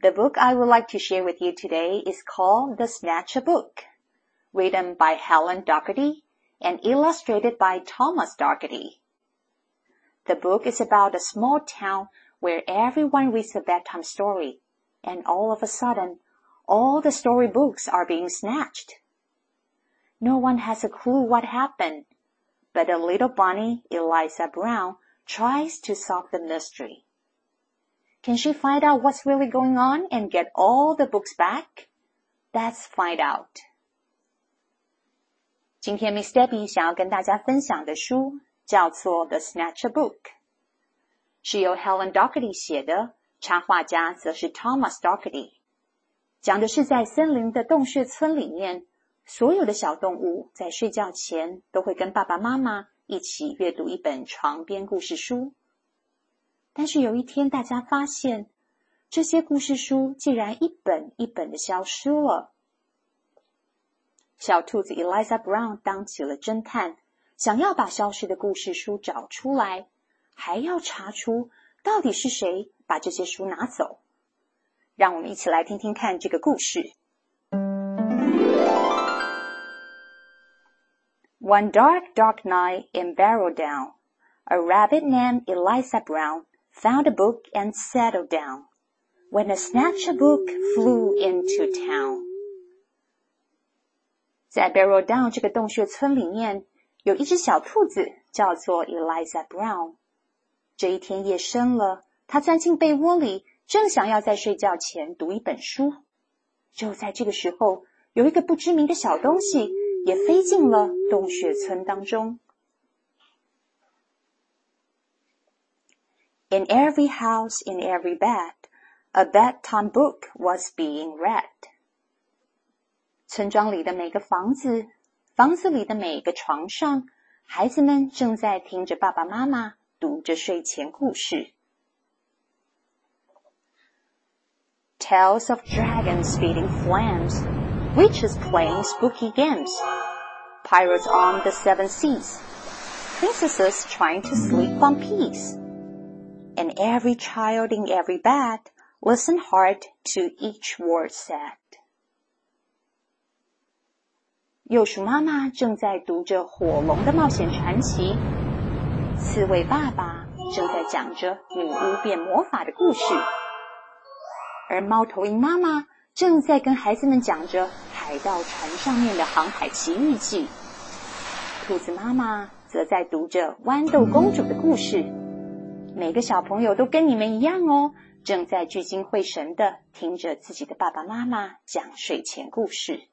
The book I would like to share with you today is called The Snatchabook, written by Helen Docherty and illustrated by Thomas Docherty. The book is about a small town where everyone reads a bedtime story, and all of a sudden, all the storybooks are being snatched. No one has a clue what happened, but a little bunny, Eliza Brown, tries to solve the mystery. Can she find out what's really going on and get all the books back? Let's find out. 今天 Miss Debbie 想要跟大家分享的书叫做《The Snatchabook》，是由 Helen Docherty 写的，插画家则是 Thomas Docherty。讲的是在森林的洞穴村里面，所有的小动物在睡觉前都会跟爸爸妈妈一起阅读一本床边故事书。但是有一天，大家发现这些故事书竟然一本一本的消失了。小兔子 Eliza Brown 当起了侦探，想要把消失的故事书找出来，还要查出到底是谁把这些书拿走。让我们一起来听听看这个故事。One dark, dark night in Barrow Down, a rabbit named Eliza Brown found a book and settled down. When a snatcher book flew into town. 在 Barrow Down 这个洞穴村里面，有一只小兔子，叫做 Eliza Brown。这一天夜深了，它钻进被窝里，正想要在睡觉前读一本书。就在这个时候，有一个不知名的小东西也飞进了洞穴村当中。In every house, in every bed, a bedtime book was being read. 村庄里的每个房子，房子里的每个床上，孩子们正在听着爸爸妈妈读着睡前故事。Tales of dragons spitting flames, witches playing spooky games, pirates on the seven seas, princesses trying to sleep on peace And every child in every bed listened hard to each word said. 幼鼠妈妈正在读着火龙的冒险传奇，刺猬爸爸正在讲着女巫变魔法的故事，而猫头鹰妈妈正在跟孩子们讲着海盗船上面的航海奇遇记。兔子妈妈则在读着豌豆公主的故事。每个小朋友都跟你们一样哦，正在聚精会神的听着自己的爸爸妈妈讲睡前故事。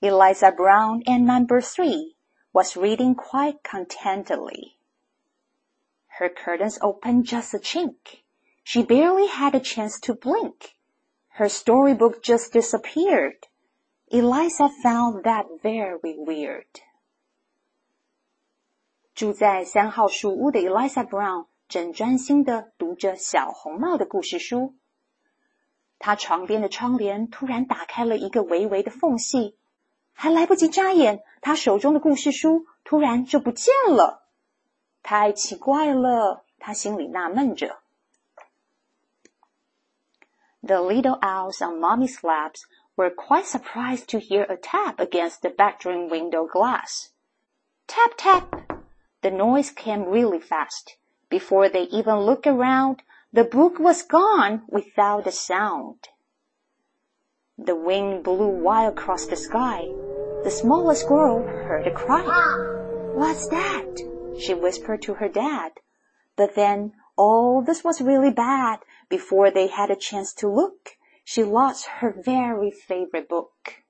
Eliza Brown and Number Three was reading quite contentedly. Her curtains opened just a chink. She barely had a chance to blink. Her storybook just disappeared. Eliza found that very weird. 住在三号树屋的 Eliza Brown 正专心的读着小红帽的故事书。他床边的窗帘突然打开了一个微微的缝隙，还来不及眨眼，他手中的故事书突然就不见了。太奇怪了，他心里纳闷着。The little owls on Mommy's laps were quite surprised to hear a tap against the bedroom window glass. Tap tap. The noise came really fast. Before they even looked around, the book was gone without a sound. The wind blew wild across the sky. The smallest girl heard a cry. What's that? She whispered to her dad. But then, oh, this was really bad. Before they had a chance to look, she lost her very favorite book.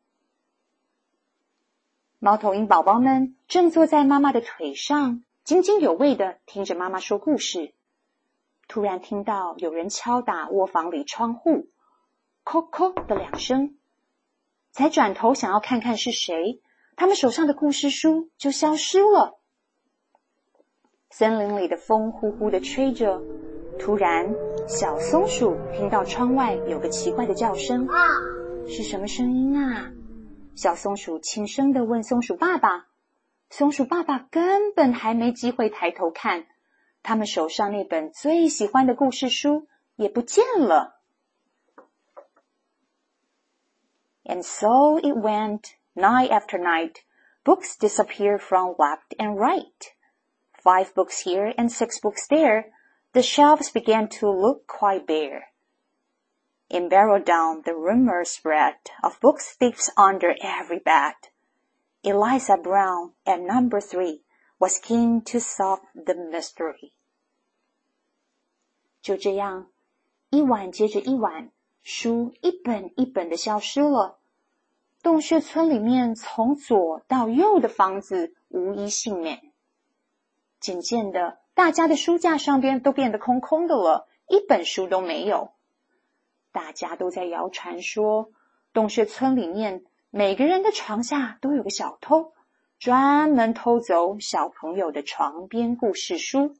猫头鹰宝宝们正坐在妈妈的腿上，津津有味的听着妈妈说故事。突然听到有人敲打卧房里窗户，“叩叩”的两声，才转头想要看看是谁，他们手上的故事书就消失了。森林里的风呼呼的吹着，突然，小松鼠听到窗外有个奇怪的叫声，是什么声音啊？小松鼠轻声的问松鼠爸爸。松鼠爸爸根本还没机会抬头看。他们手上那本最喜欢的故事书也不见了。And so it went night after night. Books disappeared from left and right. Five books here and six books there. The shelves began to look quite bare. In Burrow Down the rumor spread Of book thieves under every bed. Eliza Brown, at Number Three, Was keen to solve the mystery. 就这样，一晚接着一晚，书一本一本的消失了。洞穴村里面从左到右的房子无一幸免。渐渐的，大家的书架上边都变得空空的了，一本书都没有。大家都在谣传说，洞穴村里面每个人的床下都有个小偷，专门偷走小朋友的床边故事书。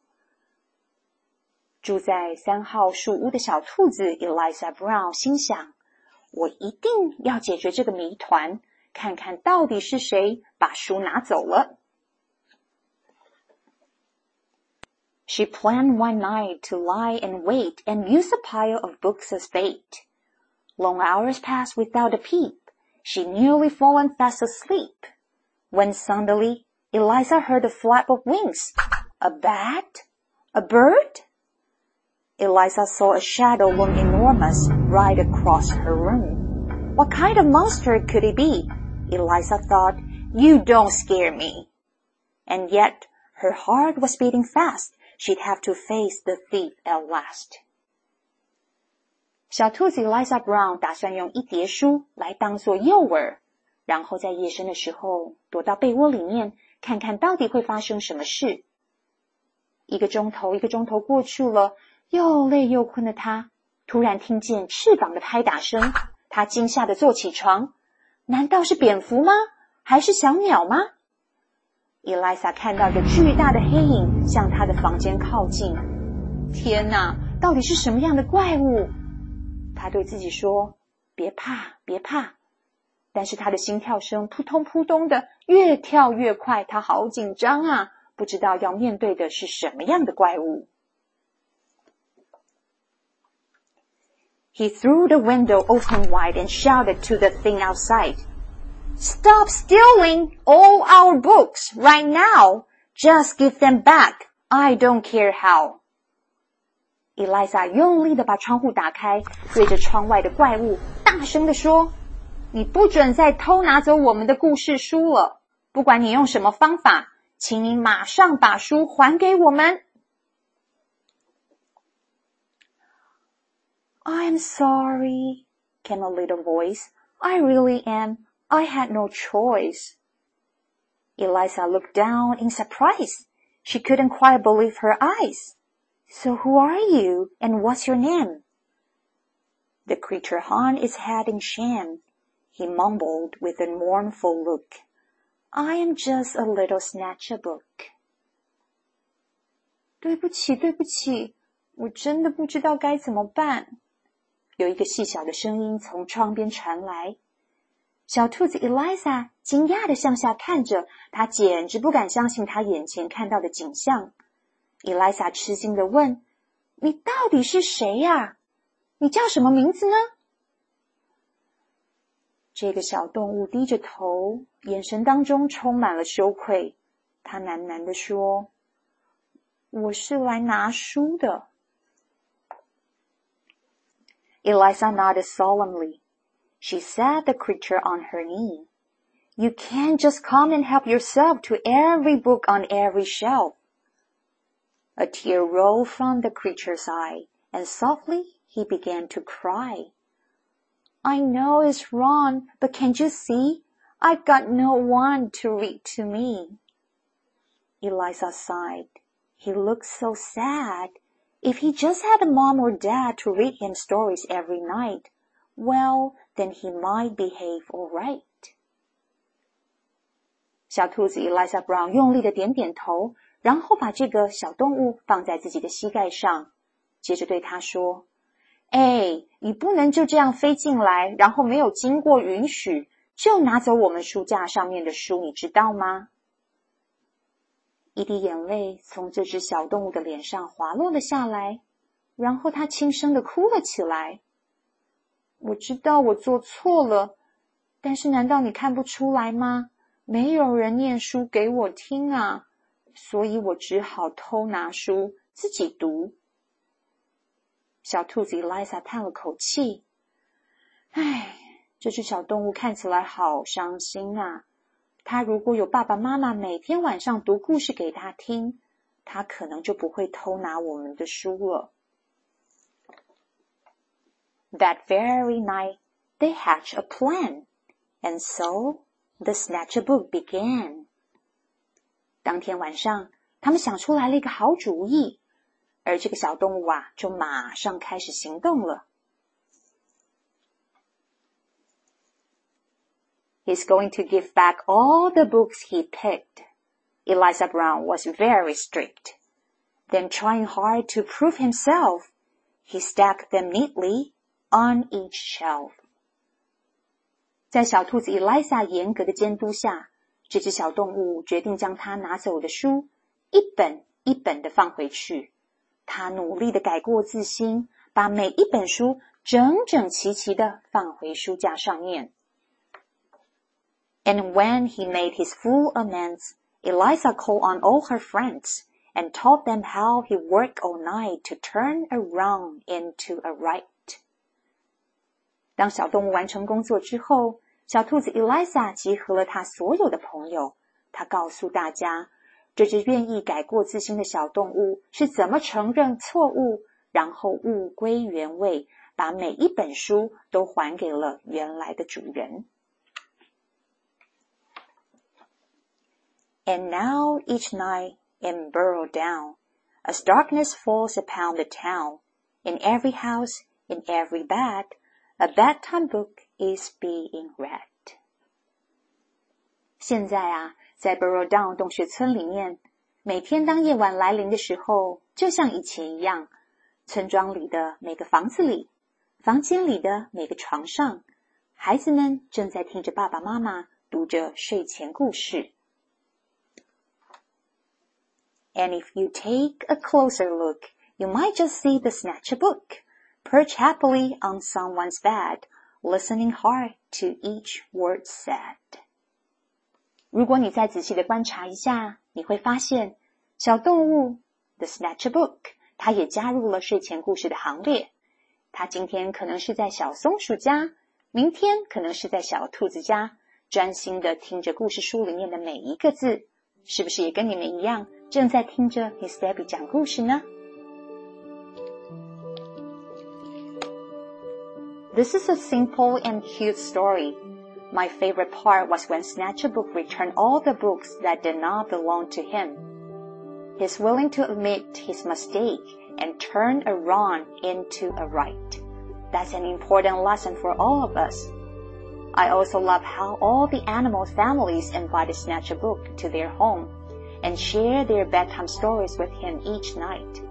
住在三号树屋的小兔子 Eliza Brown 心想：“我一定要解决这个谜团，看看到底是谁把书拿走了。” She planned one night to lie in wait and use the pile of books as bait. Long hours passed without a peep. She nearly fallen fast asleep. When suddenly Eliza heard a flap of wings. A bat? A bird? Eliza saw a shadow loom enormous right across her room. What kind of monster could it be? Eliza thought, you don't scare me. And yet her heart was beating fast. She'd have to face the thief at last. 小兔子 Eliza Brown 打算用一叠书来当做诱饵，然后在夜深的时候躲到被窝里面，看看到底会发生什么事。一个钟头，一个钟头过去了，又累又困的他，突然听见翅膀的拍打声，他惊吓的坐起床。难道是蝙蝠吗？还是小鸟吗？，Eliza 看到一个巨大的黑影向他的房间靠近。天哪，到底是什么样的怪物？他对自己说：“别怕，别怕。”但是他的心跳声扑通扑通的，越跳越快。他好紧张啊，不知道要面对的是什么样的怪物。He threw the window open wide and shouted to the thing outside. Stop stealing all our books right now! Just give them back! I don't care how! Eliza 用力的把窗户打开，对着窗外的怪物大声的说：“你不准再偷拿走我们的故事书了！不管你用什么方法，请你马上把书还给我们！” I'm sorry, came a little voice. I really am. I had no choice. Eliza looked down in surprise. She couldn't quite believe her eyes. So who are you and what's your name? The creature hung its head in shame. He mumbled with a mournful look. I am just a little Snatchabook. 对不起，对不起，我真的不知道该怎么办。有一个细小的声音从窗边传来。小兔子 Eliza 惊讶的向下看着，他简直不敢相信他眼前看到的景象。Eliza 吃惊的问：“你到底是谁呀？你叫什么名字呢？”这个小动物低着头，眼神当中充满了羞愧。他喃喃的说：“我是来拿书的。” Eliza nodded solemnly. She set the creature on her knee. You can't just come and help yourself to every book on every shelf. A tear rolled from the creature's eye, and softly he began to cry. I know it's wrong, but can't you see? I've got no one to read to me. Eliza sighed. He looked so sad. If he just had a mom or dad to read him stories every night, well, then he might behave all right. 小兔子 Eliza Brown 用力的点点头，然后把这个小动物放在自己的膝盖上，接着对他说：“哎，你不能就这样飞进来，然后没有经过允许就拿走我们书架上面的书，你知道吗？”一滴眼泪从这只小动物的脸上滑落了下来，然后它轻声的哭了起来。我知道我做错了，但是难道你看不出来吗？没有人念书给我听啊，所以我只好偷拿书自己读。小兔子 Eliza 叹了口气：“唉，这只小动物看起来好伤心啊。”它如果有爸爸妈妈每天晚上读故事给他听，它可能就不会偷拿我们的书了。That very night they hatched a plan, and so the Snatchabook began. 当天晚上，他们想出来了一个好主意，而这个小动物啊，就马上开始行动了。He's going to give back all the books he picked. Eliza Brown was very strict. Then trying hard to prove himself, he stacked them neatly on each shelf。在小兔子 Eliza 严格的监督下，这只小动物决定将它拿走的书一本一本的放回去。它努力的改过自新，把每一本书整整齐齐的放回书架上面。And when he made his full amends, Eliza called on all her friends and taught them how he worked all night to turn a wrong into a right. 当小动物完成工作之后，小兔子 Eliza 集合了它所有的朋友，它告诉大家，这只愿意改过自新的小动物是怎么承认错误，然后物归原位，把每一本书都还给了原来的主人。And now each night in Burrow Down, as darkness falls upon the town, in every house, in every bed. A bedtime book is being read. 现在啊，在 Burrow 洞穴村里面，每天当夜晚来临的时候，就像以前一样，村庄里的每个房子里，房间里的每个床上，孩子们正在听着爸爸妈妈读着睡前故事。And if you take a closer look, you might just see the Snatchabook. Perch happily on someone's bed, listening hard to each word said. 如果你再仔细的观察一下，你会发现小动物 the snatch a book，它也加入了睡前故事的行列。它今天可能是在小松鼠家，明天可能是在小兔子家，专心的听着故事书里面的每一个字，是不是也跟你们一样？正在听着 Miss Debbie 讲故事呢。This is a simple and cute story. My favorite part was when Snatchabook returned all the books that did not belong to him. He's willing to admit his mistake and turn a wrong into a right. That's an important lesson for all of us. I also love how all the animal families invited Snatchabook to their home and share their bedtime stories with him each night.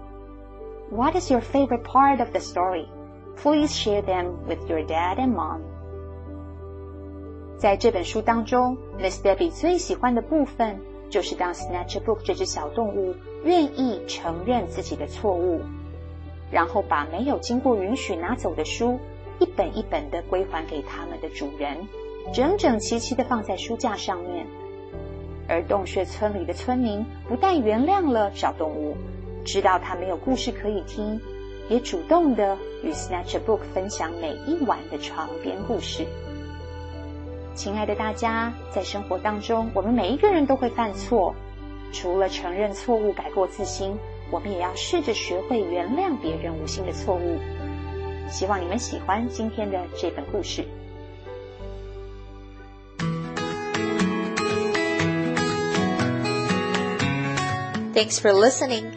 What is your favorite part of the story? Please share them with your dad and mom. 在这本书当中，Miss Debbie 最喜欢的部分就是当 Snatchbook 这只小动物愿意承认自己的错误，然后把没有经过允许拿走的书一本一本的归还给他们的主人，整整齐齐的放在书架上面。而洞穴村里的村民不但原谅了小动物，知道它没有故事可以听，也主动的与 Snatch Book 分享每一晚的床边故事。亲爱的大家，在生活当中，我们每一个人都会犯错，除了承认错误、改过自新，我们也要试着学会原谅别人无心的错误。希望你们喜欢今天的这本故事。Thanks for listening.